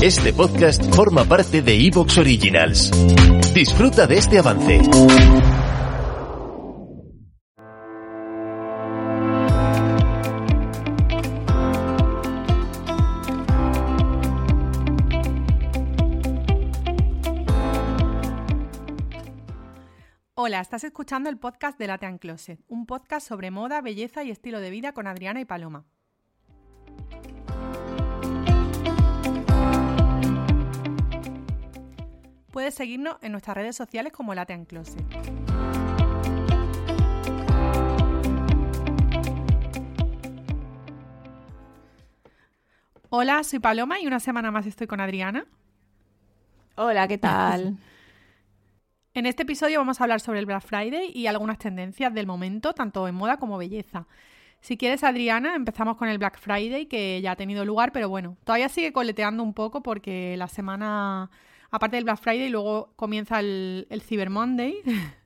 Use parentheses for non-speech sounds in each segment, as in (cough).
Este podcast forma parte de Evox Originals. Disfruta de este avance. Hola, estás escuchando el podcast de Latean Closet, un podcast sobre moda, belleza y estilo de vida con Adriana y Paloma. Puedes seguirnos en nuestras redes sociales como Latean Closet. Hola, soy Paloma y una semana más estoy con Adriana. Hola, ¿qué tal? (laughs) En este episodio vamos a hablar sobre el Black Friday y algunas tendencias del momento, tanto en moda como belleza. Si quieres, Adriana, empezamos con el Black Friday, que ya ha tenido lugar, pero bueno, todavía sigue coleteando un poco porque la semana, aparte del Black Friday, luego comienza el, el Cyber Monday. (laughs)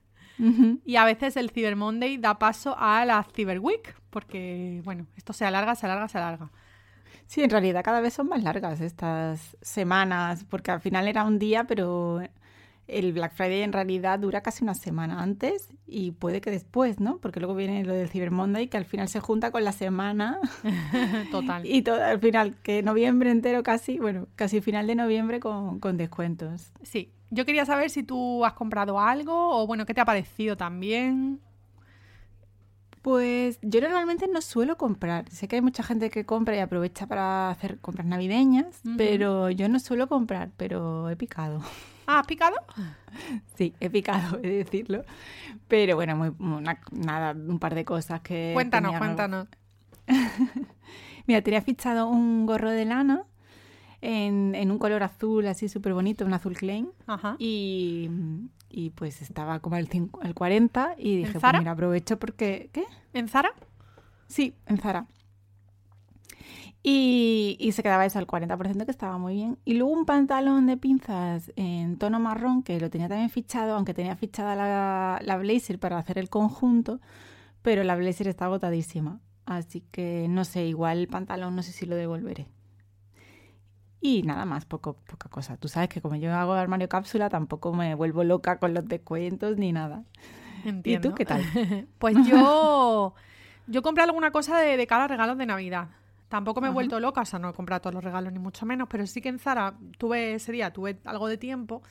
Y a veces el Cyber Monday da paso a la Cyber Week, porque, bueno, esto se alarga, se alarga, se alarga. Sí, en realidad cada vez son más largas estas semanas, porque al final era un día, pero el Black Friday en realidad dura casi una semana antes y puede que después, ¿no? Porque luego viene lo del Cyber Monday que al final se junta con la semana. (laughs) Total. y todo, al final, que noviembre entero casi, bueno, casi final de noviembre con, con descuentos. Sí. Yo quería saber si tú has comprado algo o, bueno, qué te ha parecido también. Pues yo normalmente no suelo comprar. Sé que hay mucha gente que compra y aprovecha para hacer compras navideñas, pero yo no suelo comprar, pero he picado. Ah, ¿has picado? (laughs) Sí, he picado, he de decirlo. Pero bueno, muy, una- nada, un par de cosas que. Cuéntanos, tenía- cuéntanos. (laughs) Mira, tenía fichado un gorro de lana en, en un color azul así súper bonito, un azul Klein. Ajá. Y, y pues estaba como al, al 40 y dije, pues Zara? mira, aprovecho porque... ¿Qué? ¿En Zara? Sí, en Zara. Y, y se quedaba eso al 40%, que estaba muy bien. Y luego un pantalón de pinzas en tono marrón, que lo tenía también fichado, aunque tenía fichada la, la blazer para hacer el conjunto, pero la blazer está agotadísima. Así que no sé, igual el pantalón no sé si lo devolveré. Y nada más, poco, poca cosa. Tú sabes que como yo hago armario cápsula, tampoco me vuelvo loca con los descuentos ni nada. Entiendo. ¿Y tú qué tal? (laughs) Pues yo, yo compré alguna cosa de, de cara a regalos de Navidad. Tampoco me he Ajá. vuelto loca, o sea, no he comprado todos los regalos ni mucho menos, pero sí que en Zara tuve ese día, tuve algo de tiempo,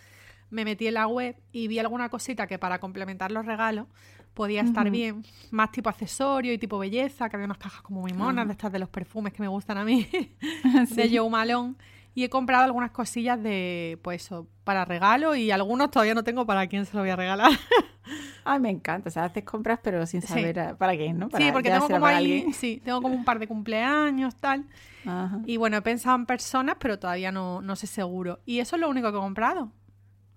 me metí en la web y vi alguna cosita que para complementar los regalos podía estar bien, más tipo accesorio y tipo belleza, que había unas cajas como muy monas, Ajá. de estas de los perfumes que me gustan a mí, (laughs) Sí. de Joe Malone. Y he comprado algunas cosillas de, pues eso, para regalo y algunos todavía no tengo para quién se lo voy a regalar. (laughs) Ay, me encanta. O sea, haces compras pero sin Sí. saber a- para quién, ¿no? Para, sí, porque tengo como ahí, sí, tengo como un par de cumpleaños, tal. Ajá. Y bueno, he pensado en personas, pero todavía no, no sé seguro. Y eso es lo único que he comprado.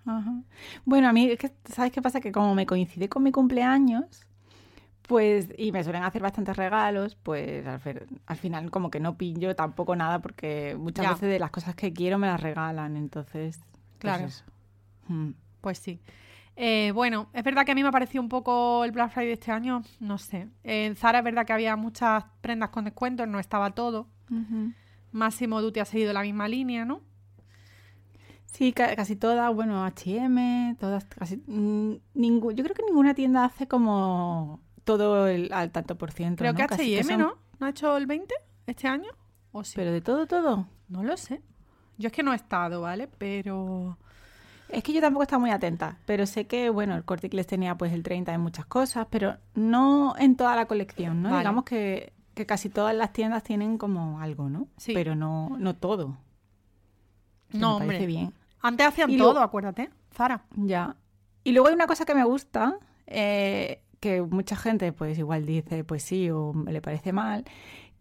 Ajá. Bueno, a mí, es que, ¿sabes qué pasa? Que como me coincide con mi cumpleaños, pues, y me suelen hacer bastantes regalos, pues al, final como que no pillo tampoco nada porque muchas Ya. veces de las cosas que quiero me las regalan, entonces... pues Claro. eso. Mm. Pues sí. Eh, bueno, es verdad que a mí me ha parecido un poco el Black Friday de este año, no sé. En Zara es verdad que había muchas prendas con descuentos, no estaba todo. Ujú. Máximo Duty ha seguido la misma línea, ¿no? Sí, ca- casi todas, bueno, H&M, todas, casi, mm, ningú- yo creo que ninguna tienda hace como todo el, al tanto por ciento, Creo ¿no? que Casi H&M, son- ¿no? ¿No ha hecho el 20 este año? ¿O sí? Pero de todo, todo. No lo sé. Yo es que no he estado, ¿vale? Pero... Es que yo tampoco estaba muy atenta, pero sé que, bueno, el Corte Inglés tenía pues el 30 en muchas cosas, pero no en toda la colección, ¿no? Vale. Digamos que, que casi todas las tiendas tienen como algo, ¿no? Sí. Pero no, no todo. Que No, me parece hombre. bien. Antes hacían Y todo, acuérdate. Zara. Ya. Y luego hay una cosa que me gusta, eh, que mucha gente pues igual dice pues sí o le parece mal,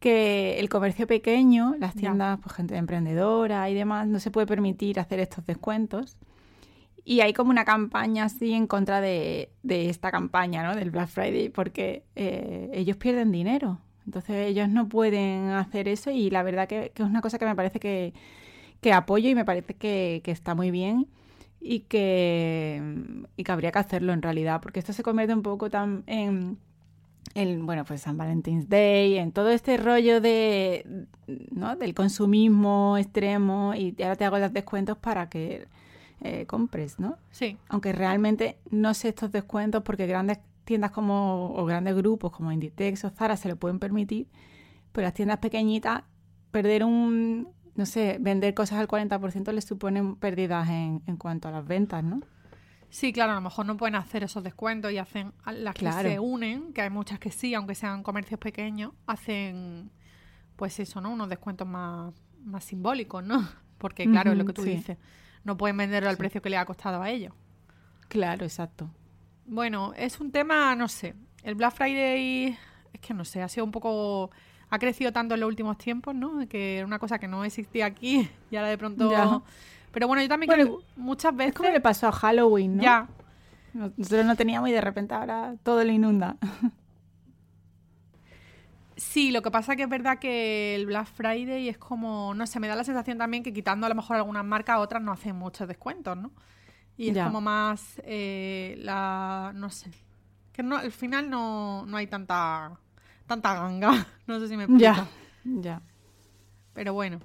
que el comercio pequeño, las tiendas, pues gente emprendedora y demás, no se puede permitir hacer estos descuentos. Y hay como una campaña así en contra de, de esta campaña, ¿no? Del Black Friday, porque eh, ellos pierden dinero. Entonces ellos no pueden hacer eso y la verdad que, que es una cosa que me parece que, que apoyo y me parece que, que está muy bien y que, y que habría que hacerlo en realidad, porque esto se convierte un poco tan en, bueno, pues San Valentine's Day, en todo este rollo de, ¿no? del consumismo extremo y ahora te hago los descuentos para que eh, compres, ¿no? Sí. Aunque realmente no sé estos descuentos porque grandes tiendas como, o grandes grupos como Inditex o Zara se lo pueden permitir, pero las tiendas pequeñitas, perder un, no sé, vender cosas al 40% les suponen pérdidas en, en cuanto a las ventas, ¿no? Sí, claro, a lo mejor no pueden hacer esos descuentos y hacen las que se unen, que hay muchas que sí, aunque sean comercios pequeños, hacen pues eso, ¿no? Unos descuentos más, más simbólicos, ¿no? (laughs) Porque claro, es lo que tú sí. dices, no pueden venderlo al Sí. precio que le ha costado a ellos. Claro, exacto. Bueno, es un tema, no sé, el Black Friday es que no sé, ha sido un poco ha crecido tanto en los últimos tiempos, ¿no? Que era una cosa que no existía aquí (laughs) y ahora de pronto Ya. Pero bueno, yo también Bueno, creo que muchas veces Es como le pasó a Halloween, ¿no? ya Nosotros no teníamos y de repente ahora todo lo inunda. (laughs) Sí, lo que pasa que es verdad que el Black Friday es como, no sé, me da la sensación también que quitando a lo mejor algunas marcas, otras no hacen muchos descuentos, ¿no? Y es Ya. como más eh, la, no sé, que no, al final no, no hay tanta, tanta ganga, (laughs) no sé si me explico. Ya, ya. Pero bueno.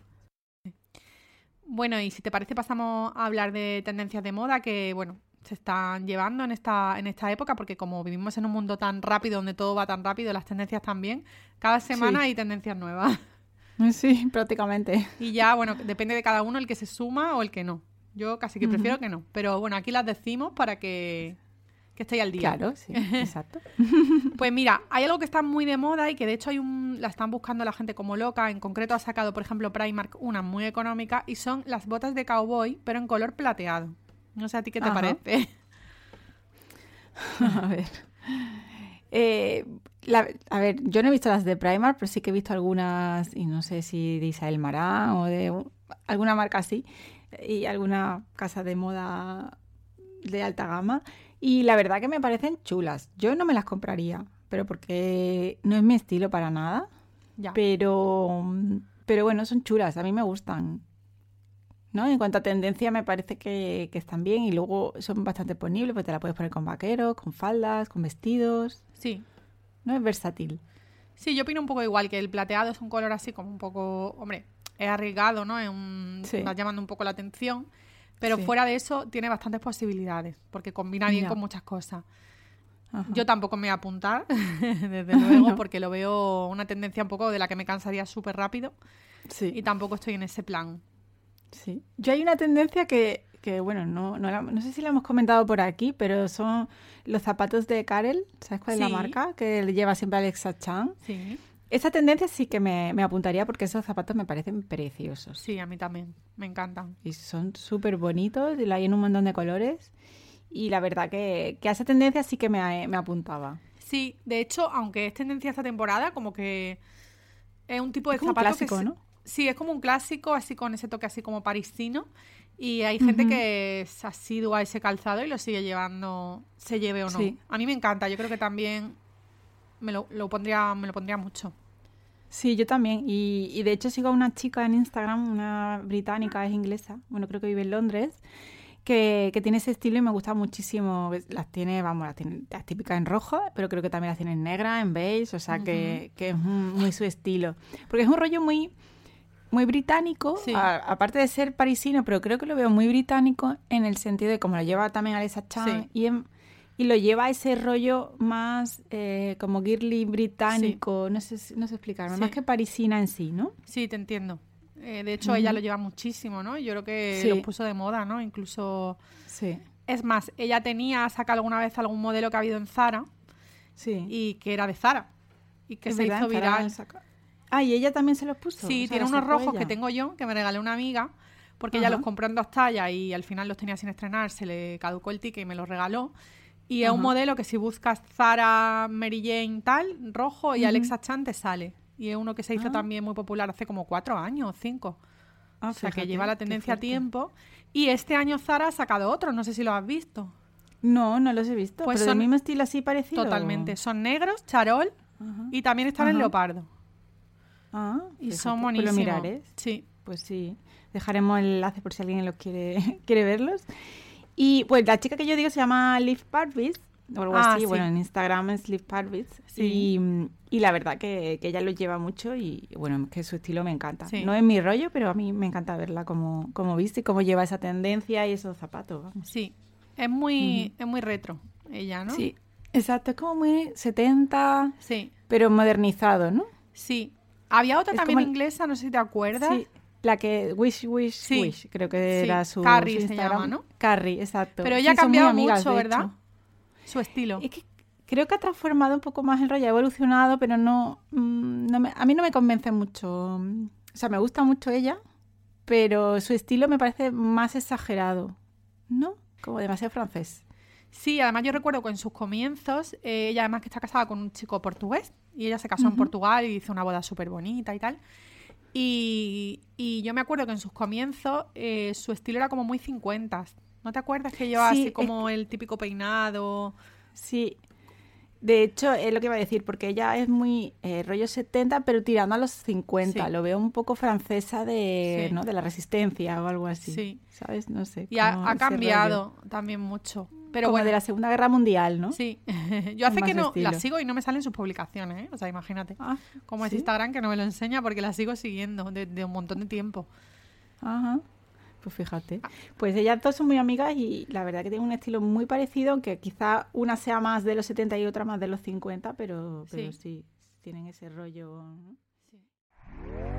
Bueno, y si te parece pasamos a hablar de tendencias de moda que, bueno, se están llevando en esta, en esta época, porque como vivimos en un mundo tan rápido, donde todo va tan rápido, las tendencias también, cada semana Sí. hay tendencias nuevas. Sí, prácticamente. Y ya, bueno, depende de cada uno el que se suma o el que no. Yo casi que prefiero que no. Pero bueno, aquí las decimos para que, que estéis al día. Claro, sí, (laughs) exacto. Pues mira, hay algo que está muy de moda y que de hecho hay un, la están buscando la gente como loca. En concreto ha sacado, por ejemplo, Primark una muy económica y son las botas de cowboy, pero en color plateado. No sé a ti qué te Ajá. parece. (laughs) A ver. Eh, la- a ver, yo no he visto las de Primark, pero sí que he visto algunas, y no sé si de Isabel Marán o de alguna marca así, y alguna casa de moda de alta gama. Y la verdad que me parecen chulas. Yo no me las compraría, pero porque no es mi estilo para nada. Ya. Pero, pero bueno, son chulas, a mí me gustan. ¿No? En cuanto a tendencia, me parece que, que están bien y luego son bastante ponibles, pues te la puedes poner con vaqueros, con faldas, con vestidos. Sí. ¿No? Es versátil. Sí, yo opino un poco igual, que el plateado es un color así como un poco, hombre, es arriesgado, ¿no? Es un, Sí. va llamando un poco la atención. Pero Sí. fuera de eso, tiene bastantes posibilidades, porque combina bien con muchas cosas. Ajá. Yo tampoco me voy a apuntar, (laughs) desde luego, No. porque lo veo una tendencia un poco de la que me cansaría súper rápido sí, y tampoco estoy en ese plan. sí. Yo hay una tendencia que, que bueno, no, no, la- no sé si la hemos comentado por aquí, pero son los zapatos de Karel. ¿Sabes cuál es la marca? Que le lleva siempre Alexa Chan. Sí, Esa tendencia sí que me, me apuntaría porque esos zapatos me parecen preciosos. sí, a mí también, me encantan. Y son súper bonitos, y hay en un montón de colores. Y la verdad que, que a esa tendencia sí que me, me apuntaba. Sí, de hecho, aunque es tendencia esta temporada, como que es un tipo de Es como un zapato clásico, que... se- ¿no? Sí, es como un clásico, así con ese toque así como parisino. Y hay gente que es asidua a ese calzado y lo sigue llevando, se lleve o no. Sí. A mí me encanta, yo creo que también me lo, lo pondría, me lo pondría mucho. Sí, yo también. Y, y de hecho sigo a una chica en Instagram, una británica, es inglesa, bueno, creo que vive en Londres, que, que tiene ese estilo y me gusta muchísimo. Las tiene, vamos, las tiene las típicas en rojo, pero creo que también las tiene en negra, en beige, o sea que, que es muy su estilo. Porque es un rollo muy, muy británico, Sí. a- aparte de ser parisino, pero creo que lo veo muy británico en el sentido de como lo lleva también Alexa Chan Sí. y en- y lo lleva a ese rollo más eh, como girly británico, no sé, no sé explicarme, Sí. más que parisina en sí, ¿no? Sí, te entiendo. Eh, de hecho, ella lo lleva muchísimo, ¿no? Yo creo que Sí. lo puso de moda, ¿no? Incluso... Sí, Es más, ella tenía, sacado alguna vez algún modelo que ha habido en Zara sí. y que era de Zara y que Es se verdad, hizo viral. saca- Ah, y ella también se los puso. Sí, o sea, tiene unos rojos que tengo yo, que me regalé una amiga, porque ella los compró en dos tallas y al final los tenía sin estrenar, se le caducó el ticket y me los regaló. Y es un modelo que si buscas Zara, Mary Jane, tal, rojo y. Alexa Chan te sale. Y es uno que se hizo Ah. también muy popular hace como cuatro años o cinco. Ah, o sea, que lleva la tendencia a tiempo. Y este año Zara ha sacado otro, no sé si lo has visto. No, no los he visto. Pues pero son- del mismo estilo así parecido. Totalmente. Son negros, charol Ajá. y también están en leopardo. Ah, Y son pues buenísimos. lo miraré. Sí. Pues sí, dejaremos el enlace por si alguien los quiere, (laughs) quiere verlos. Y pues la chica que yo digo se llama Liv Parvis o algo Ah, así. sí. Bueno, en Instagram es Sleep Parvits. Sí. Y, y la verdad que, que ella lo lleva mucho y bueno, que su estilo me encanta. Sí. No es mi rollo, pero a mí me encanta verla como, como viste y cómo lleva esa tendencia y esos zapatos. Vamos. Sí, es muy, es muy retro ella, ¿no? Sí, exacto. Es como muy 70, Sí, pero modernizado, ¿no? sí. Había otra Es también como inglesa, no sé si te acuerdas. Sí. La que Wish, Wish, Sí. Wish, creo que Sí. era su, Carrie su se llama, ¿no? Carrie, exacto. Pero ella Sí, ha cambiado amigas, mucho, ¿verdad? hecho. Su estilo. Es que creo que ha transformado un poco más el rollo, ha evolucionado, pero no, mm, no me- a mí no me convence mucho. O sea, me gusta mucho ella, pero su estilo me parece más exagerado, ¿no? Como demasiado francés. Sí, además yo recuerdo que en sus comienzos, eh, ella además que está casada con un chico portugués, y ella se casó en. Portugal y hizo una boda súper bonita y tal. Y, y yo me acuerdo que en sus comienzos eh, su estilo era como muy 50. ¿No te acuerdas que llevaba Sí, así es como el típico peinado? Sí. De hecho, es lo que iba a decir, porque ella es muy eh, rollo 70, pero tirando a los 50. Sí. Lo veo un poco francesa de, Sí. ¿no? de la resistencia o algo así. Sí. ¿Sabes? No sé. Y ha, rollo. cambiado también mucho. Pero Como bueno, de la Segunda Guerra Mundial, ¿no? sí. (laughs) yo hace que no estilo. la sigo y no me salen sus publicaciones, ¿eh? O sea, imagínate. Ah, Como es ¿sí? Instagram que no me lo enseña porque la sigo siguiendo desde un montón de tiempo. Ajá. Pues Ah. fíjate. Pues ellas dos son muy amigas y la verdad que tienen un estilo muy parecido, aunque quizá una sea más de los 70 y otra más de los 50, pero, pero Sí. sí. tienen ese rollo. ¿no?